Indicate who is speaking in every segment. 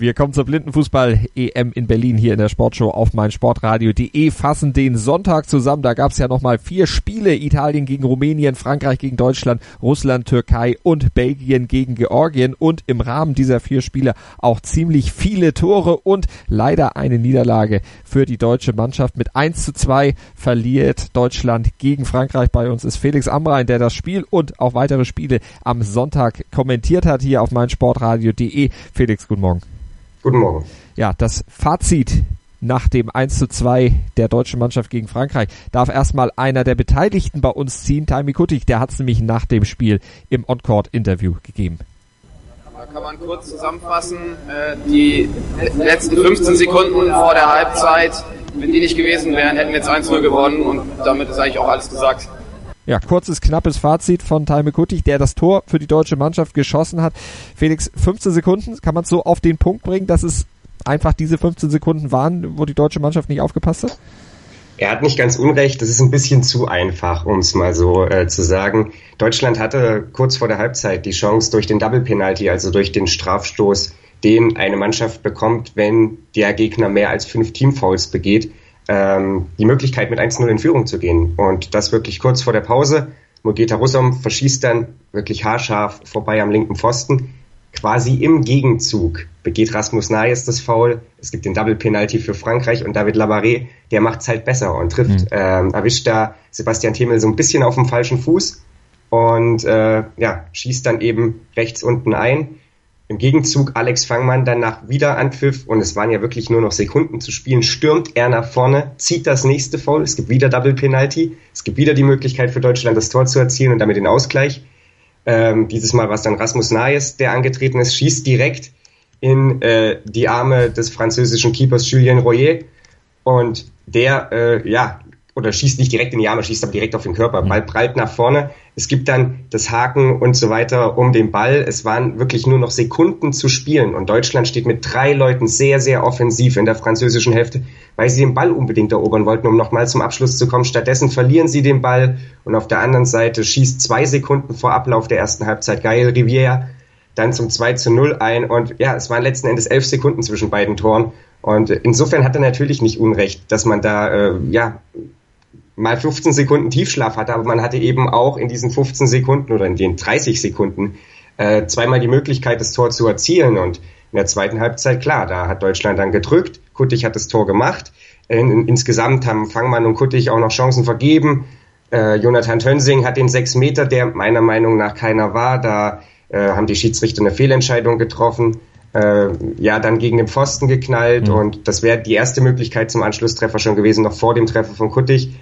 Speaker 1: Wir kommen zur Blindenfußball-EM in Berlin hier in der Sportshow auf meinsportradio.de, fassen den Sonntag zusammen. Da gab es ja nochmal vier Spiele. Italien gegen Rumänien, Frankreich gegen Deutschland, Russland, Türkei und Belgien gegen Georgien. Und im Rahmen dieser vier Spiele auch ziemlich viele Tore und leider eine Niederlage für die deutsche Mannschaft. Mit 1 zu 2 verliert Deutschland gegen Frankreich. Bei uns ist Felix Amrein, der das Spiel und auch weitere Spiele am Sonntag kommentiert hat hier auf meinsportradio.de. Felix, guten Morgen.
Speaker 2: Guten Morgen.
Speaker 1: Ja, das Fazit nach dem 1 zu 2 der deutschen Mannschaft gegen Frankreich darf erstmal einer der Beteiligten bei uns ziehen, Taimi Kuttig, der hat es nämlich nach dem Spiel im On-Court-Interview gegeben.
Speaker 3: Da kann man kurz zusammenfassen, äh, die letzten 15 Sekunden vor der Halbzeit, wenn die nicht gewesen wären, hätten wir jetzt 1-0 gewonnen und damit ist eigentlich auch alles gesagt.
Speaker 1: Ja, kurzes, knappes Fazit von Taime Kuttig, der das Tor für die deutsche Mannschaft geschossen hat. Felix, 15 Sekunden, kann man es so auf den Punkt bringen, dass es einfach diese 15 Sekunden waren, wo die deutsche Mannschaft nicht aufgepasst hat?
Speaker 2: Er hat nicht ganz unrecht, das ist ein bisschen zu einfach, um es mal so äh, zu sagen. Deutschland hatte kurz vor der Halbzeit die Chance durch den Double Penalty, also durch den Strafstoß, den eine Mannschaft bekommt, wenn der Gegner mehr als fünf Teamfouls begeht, ähm, die Möglichkeit, mit 1-0 in Führung zu gehen. Und das wirklich kurz vor der Pause. Mogeta Russom verschießt dann wirklich haarscharf vorbei am linken Pfosten. Quasi im Gegenzug begeht Rasmus Nayes das Foul. Es gibt den Double Penalty für Frankreich und David Labaré, der macht's halt besser und trifft, mhm. ähm, erwischt da Sebastian Themel so ein bisschen auf dem falschen Fuß und äh, ja, schießt dann eben rechts unten ein. Im Gegenzug Alex Fangmann dann nach Wiederanpfiff und es waren ja wirklich nur noch Sekunden zu spielen, stürmt er nach vorne, zieht das nächste Foul, es gibt wieder Double Penalty, es gibt wieder die Möglichkeit für Deutschland das Tor zu erzielen und damit den Ausgleich. Ähm, dieses Mal war es dann Rasmus Nayes, der angetreten ist, schießt direkt in äh, die Arme des französischen Keepers Julien Royer. Und der äh, ja oder schießt nicht direkt in die Arme, schießt aber direkt auf den Körper. Ball prallt nach vorne. Es gibt dann das Haken und so weiter um den Ball. Es waren wirklich nur noch Sekunden zu spielen und Deutschland steht mit drei Leuten sehr, sehr offensiv in der französischen Hälfte, weil sie den Ball unbedingt erobern wollten, um nochmal zum Abschluss zu kommen. Stattdessen verlieren sie den Ball und auf der anderen Seite schießt zwei Sekunden vor Ablauf der ersten Halbzeit Gael Rivière dann zum 2 zu 0 ein und ja, es waren letzten Endes elf Sekunden zwischen beiden Toren und insofern hat er natürlich nicht Unrecht, dass man da äh, ja mal 15 Sekunden Tiefschlaf hatte, aber man hatte eben auch in diesen 15 Sekunden oder in den 30 Sekunden äh, zweimal die Möglichkeit, das Tor zu erzielen. Und in der zweiten Halbzeit, klar, da hat Deutschland dann gedrückt, Kuttig hat das Tor gemacht. In, in, insgesamt haben Fangmann und Kuttig auch noch Chancen vergeben. Äh, Jonathan Tönsing hat den 6 Meter, der meiner Meinung nach keiner war. Da äh, haben die Schiedsrichter eine Fehlentscheidung getroffen. Äh, ja, dann gegen den Pfosten geknallt mhm. und das wäre die erste Möglichkeit zum Anschlusstreffer schon gewesen, noch vor dem Treffer von Kuttig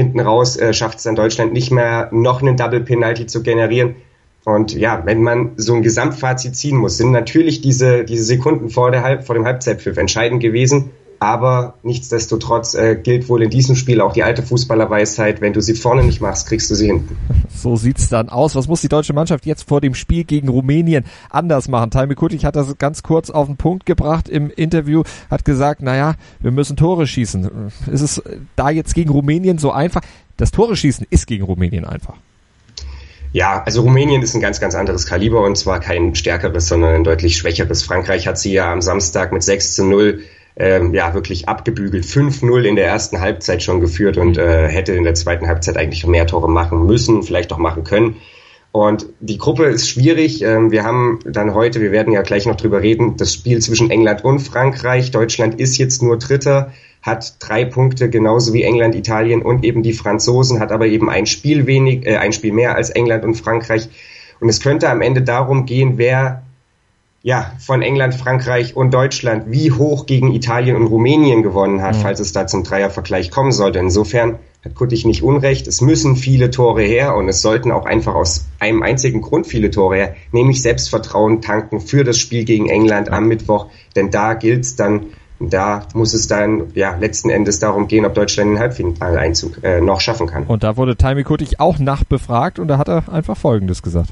Speaker 2: hinten raus äh, schafft es dann Deutschland nicht mehr, noch einen Double Penalty zu generieren. Und ja, wenn man so ein Gesamtfazit ziehen muss, sind natürlich diese, diese Sekunden vor, der Halb, vor dem Halbzeitpfiff entscheidend gewesen. Aber nichtsdestotrotz äh, gilt wohl in diesem Spiel auch die alte Fußballerweisheit, wenn du sie vorne nicht machst, kriegst du sie hinten.
Speaker 1: So sieht's dann aus. Was muss die deutsche Mannschaft jetzt vor dem Spiel gegen Rumänien anders machen? Taimi Kutic hat das ganz kurz auf den Punkt gebracht im Interview, hat gesagt, naja, wir müssen Tore schießen. Ist es da jetzt gegen Rumänien so einfach? Das Tore schießen ist gegen Rumänien einfach.
Speaker 2: Ja, also Rumänien ist ein ganz, ganz anderes Kaliber und zwar kein stärkeres, sondern ein deutlich schwächeres. Frankreich hat sie ja am Samstag mit 6 zu 0 ähm, ja wirklich abgebügelt. 5-0 in der ersten Halbzeit schon geführt und äh, hätte in der zweiten Halbzeit eigentlich mehr Tore machen müssen, vielleicht auch machen können. Und die Gruppe ist schwierig. Ähm, wir haben dann heute, wir werden ja gleich noch drüber reden, das Spiel zwischen England und Frankreich. Deutschland ist jetzt nur Dritter, hat drei Punkte, genauso wie England, Italien und eben die Franzosen, hat aber eben ein Spiel wenig, äh, ein Spiel mehr als England und Frankreich. Und es könnte am Ende darum gehen, wer ja, von England, Frankreich und Deutschland, wie hoch gegen Italien und Rumänien gewonnen hat, mhm. falls es da zum Dreiervergleich kommen sollte. Insofern hat Kuttig nicht unrecht. Es müssen viele Tore her und es sollten auch einfach aus einem einzigen Grund viele Tore her, nämlich Selbstvertrauen tanken für das Spiel gegen England am Mittwoch. Denn da gilt's dann, da muss es dann ja letzten Endes darum gehen, ob Deutschland den Halbfinaleinzug äh, noch schaffen kann.
Speaker 1: Und da wurde Taimi Kuttig auch nachbefragt und da hat er einfach Folgendes gesagt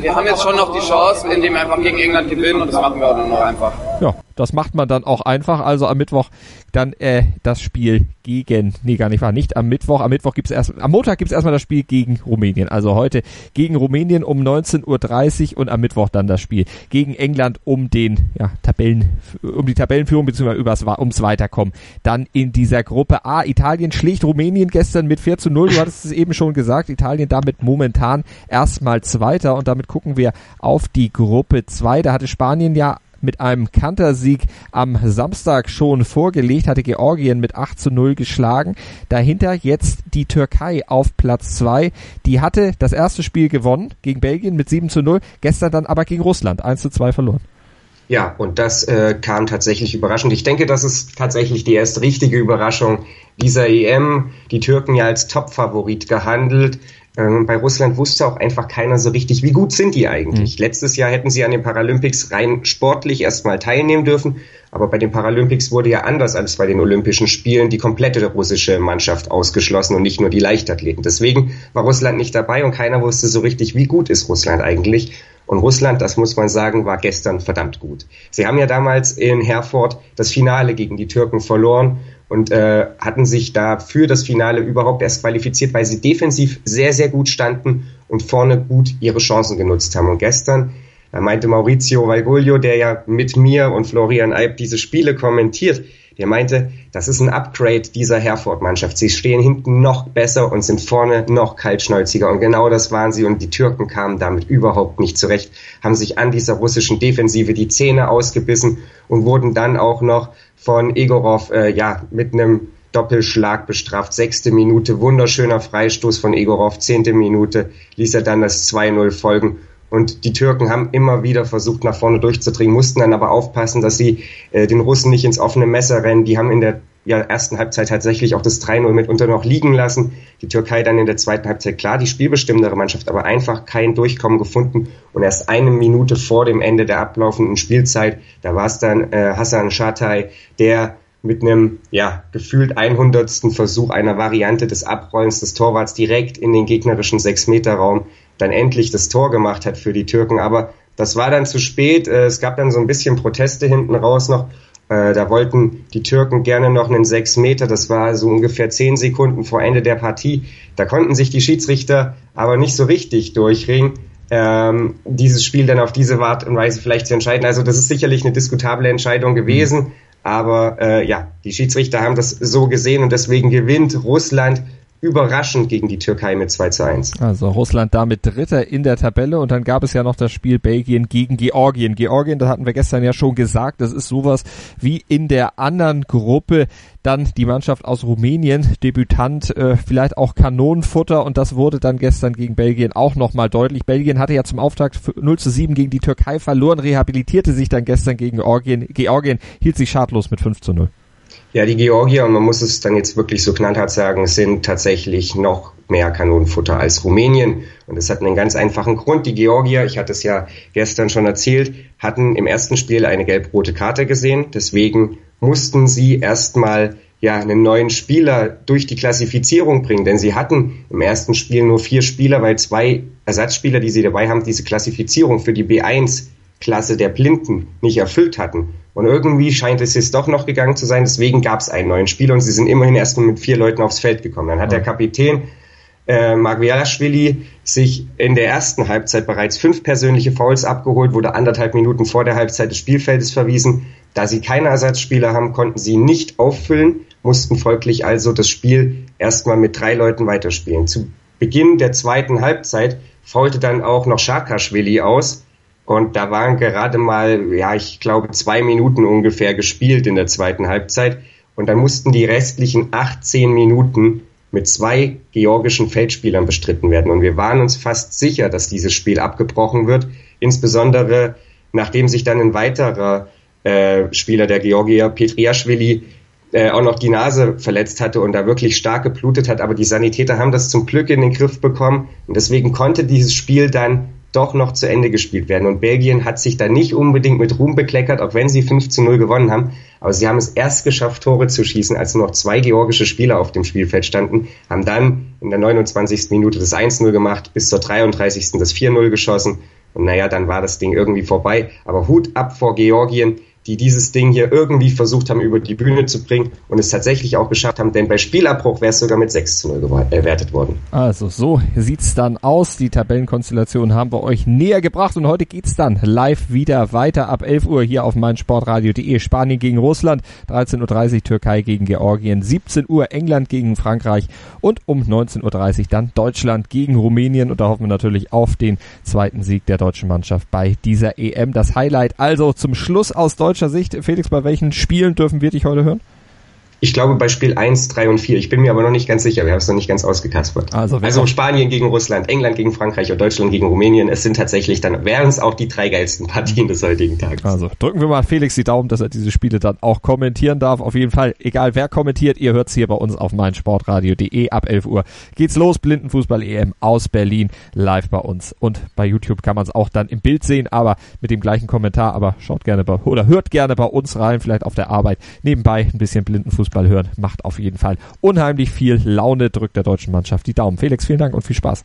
Speaker 3: wir haben jetzt schon noch die Chance, indem wir einfach gegen England gewinnen und das machen wir auch noch einfach.
Speaker 1: Ja, das macht man dann auch einfach. Also am Mittwoch dann äh, das Spiel gegen, nee, gar nicht wahr, nicht am Mittwoch. Am Mittwoch gibt's erst, am Montag gibt's erstmal das Spiel gegen Rumänien. Also heute gegen Rumänien um 19.30 Uhr und am Mittwoch dann das Spiel gegen England um den, ja, Tabellen, um die Tabellenführung bzw. Übers, ums Weiterkommen. Dann in dieser Gruppe A. Italien schlägt Rumänien gestern mit 4 zu 0. Du hattest es eben schon gesagt. Italien damit momentan erstmal Zweiter und damit gucken wir auf die Gruppe 2. Da hatte Spanien ja mit einem Kantersieg am Samstag schon vorgelegt, hatte Georgien mit 8 zu 0 geschlagen. Dahinter jetzt die Türkei auf Platz 2. Die hatte das erste Spiel gewonnen gegen Belgien mit 7 zu 0, gestern dann aber gegen Russland 1 zu 2 verloren.
Speaker 2: Ja, und das äh, kam tatsächlich überraschend. Ich denke, das ist tatsächlich die erste richtige Überraschung dieser EM. Die Türken ja als Topfavorit gehandelt. Ähm, bei Russland wusste auch einfach keiner so richtig, wie gut sind die eigentlich. Mhm. Letztes Jahr hätten sie an den Paralympics rein sportlich erstmal teilnehmen dürfen, aber bei den Paralympics wurde ja anders als bei den Olympischen Spielen die komplette russische Mannschaft ausgeschlossen und nicht nur die Leichtathleten. Deswegen war Russland nicht dabei und keiner wusste so richtig, wie gut ist Russland eigentlich. Und Russland, das muss man sagen, war gestern verdammt gut. Sie haben ja damals in Herford das Finale gegen die Türken verloren und äh, hatten sich da für das Finale überhaupt erst qualifiziert, weil sie defensiv sehr, sehr gut standen und vorne gut ihre Chancen genutzt haben. Und gestern, da meinte Maurizio Valgoglio, der ja mit mir und Florian Eib diese Spiele kommentiert, der meinte, das ist ein Upgrade dieser Herford-Mannschaft. Sie stehen hinten noch besser und sind vorne noch kaltschnäuziger. Und genau das waren sie. Und die Türken kamen damit überhaupt nicht zurecht, haben sich an dieser russischen Defensive die Zähne ausgebissen und wurden dann auch noch von Egorov äh, ja mit einem Doppelschlag bestraft. Sechste Minute, wunderschöner Freistoß von Egorov. Zehnte Minute ließ er dann das 2-0 folgen. Und die Türken haben immer wieder versucht, nach vorne durchzudringen, mussten dann aber aufpassen, dass sie äh, den Russen nicht ins offene Messer rennen. Die haben in der ja, ersten Halbzeit tatsächlich auch das 3-0 mitunter noch liegen lassen. Die Türkei dann in der zweiten Halbzeit klar die spielbestimmendere Mannschaft, aber einfach kein Durchkommen gefunden. Und erst eine Minute vor dem Ende der ablaufenden Spielzeit, da war es dann äh, Hassan Shatay, der mit einem ja gefühlt 100. Versuch einer Variante des Abrollens des Torwarts direkt in den gegnerischen 6-Meter-Raum dann endlich das Tor gemacht hat für die Türken. Aber das war dann zu spät. Äh, es gab dann so ein bisschen Proteste hinten raus noch. Äh, da wollten die Türken gerne noch einen sechs Meter. Das war so ungefähr zehn Sekunden vor Ende der Partie. Da konnten sich die Schiedsrichter aber nicht so richtig durchringen, ähm, dieses Spiel dann auf diese Art und Weise vielleicht zu entscheiden. Also das ist sicherlich eine diskutable Entscheidung gewesen. Aber äh, ja, die Schiedsrichter haben das so gesehen und deswegen gewinnt Russland überraschend gegen die Türkei mit 2 zu 1.
Speaker 1: Also Russland damit Dritter in der Tabelle und dann gab es ja noch das Spiel Belgien gegen Georgien. Georgien, das hatten wir gestern ja schon gesagt, das ist sowas wie in der anderen Gruppe dann die Mannschaft aus Rumänien, Debütant, äh, vielleicht auch Kanonenfutter und das wurde dann gestern gegen Belgien auch nochmal deutlich. Belgien hatte ja zum Auftakt 0 zu 7 gegen die Türkei verloren, rehabilitierte sich dann gestern gegen Georgien. Georgien hielt sich schadlos mit 5 zu 0.
Speaker 2: Ja, die Georgier, und man muss es dann jetzt wirklich so knallhart sagen, sind tatsächlich noch mehr Kanonenfutter als Rumänien. Und das hat einen ganz einfachen Grund. Die Georgier, ich hatte es ja gestern schon erzählt, hatten im ersten Spiel eine gelb-rote Karte gesehen. Deswegen mussten sie erstmal ja, einen neuen Spieler durch die Klassifizierung bringen, denn sie hatten im ersten Spiel nur vier Spieler, weil zwei Ersatzspieler, die sie dabei haben, diese Klassifizierung für die B1 Klasse der Blinden nicht erfüllt hatten. Und irgendwie scheint es jetzt doch noch gegangen zu sein. Deswegen gab es einen neuen Spieler und sie sind immerhin erst nur mit vier Leuten aufs Feld gekommen. Dann hat der Kapitän äh, Magvialashvili sich in der ersten Halbzeit bereits fünf persönliche Fouls abgeholt, wurde anderthalb Minuten vor der Halbzeit des Spielfeldes verwiesen. Da sie keine Ersatzspieler haben, konnten sie nicht auffüllen, mussten folglich also das Spiel erstmal mit drei Leuten weiterspielen. Zu Beginn der zweiten Halbzeit faulte dann auch noch Shakashvili aus, und da waren gerade mal, ja, ich glaube, zwei Minuten ungefähr gespielt in der zweiten Halbzeit. Und dann mussten die restlichen 18 Minuten mit zwei georgischen Feldspielern bestritten werden. Und wir waren uns fast sicher, dass dieses Spiel abgebrochen wird. Insbesondere nachdem sich dann ein weiterer äh, Spieler der Georgier, Petriaschwili, äh, auch noch die Nase verletzt hatte und da wirklich stark geblutet hat. Aber die Sanitäter haben das zum Glück in den Griff bekommen. Und deswegen konnte dieses Spiel dann doch noch zu Ende gespielt werden. Und Belgien hat sich da nicht unbedingt mit Ruhm bekleckert, auch wenn sie 5 zu 0 gewonnen haben. Aber sie haben es erst geschafft, Tore zu schießen, als nur noch zwei georgische Spieler auf dem Spielfeld standen, haben dann in der 29. Minute das 1-0 gemacht, bis zur 33. das 4-0 geschossen. Und naja, dann war das Ding irgendwie vorbei. Aber Hut ab vor Georgien, die dieses Ding hier irgendwie versucht haben, über die Bühne zu bringen und es tatsächlich auch geschafft haben, denn bei Spielabbruch wäre es sogar mit 6 zu 0 erwertet worden.
Speaker 1: Also so sieht's dann aus. Die Tabellenkonstellation haben wir euch näher gebracht und heute geht's dann live wieder weiter ab 11 Uhr hier auf meinsportradio.de. Spanien gegen Russland, 13.30 Uhr Türkei gegen Georgien, 17 Uhr England gegen Frankreich und um 19.30 Uhr dann Deutschland gegen Rumänien und da hoffen wir natürlich auf den zweiten Sieg der deutschen Mannschaft bei dieser EM. Das Highlight also zum Schluss aus deutscher Sicht. Felix, bei welchen Spielen dürfen wir dich heute hören?
Speaker 2: Ich glaube bei Spiel 1, 3 und 4. Ich bin mir aber noch nicht ganz sicher. Wir haben es noch nicht ganz ausgekaspert. Also, also Spanien gegen Russland, England gegen Frankreich und Deutschland gegen Rumänien. Es sind tatsächlich dann, wären es auch die drei geilsten Partien des heutigen Tages.
Speaker 1: Also drücken wir mal Felix die Daumen, dass er diese Spiele dann auch kommentieren darf. Auf jeden Fall, egal wer kommentiert, ihr hört es hier bei uns auf meinsportradio.de ab 11 Uhr. Geht's los, Blindenfußball-EM aus Berlin, live bei uns. Und bei YouTube kann man es auch dann im Bild sehen, aber mit dem gleichen Kommentar. Aber schaut gerne bei, oder hört gerne bei uns rein, vielleicht auf der Arbeit. Nebenbei ein bisschen Blindenfußball Fußball hören. Macht auf jeden Fall unheimlich viel Laune, drückt der deutschen Mannschaft die Daumen. Felix, vielen Dank und viel Spaß.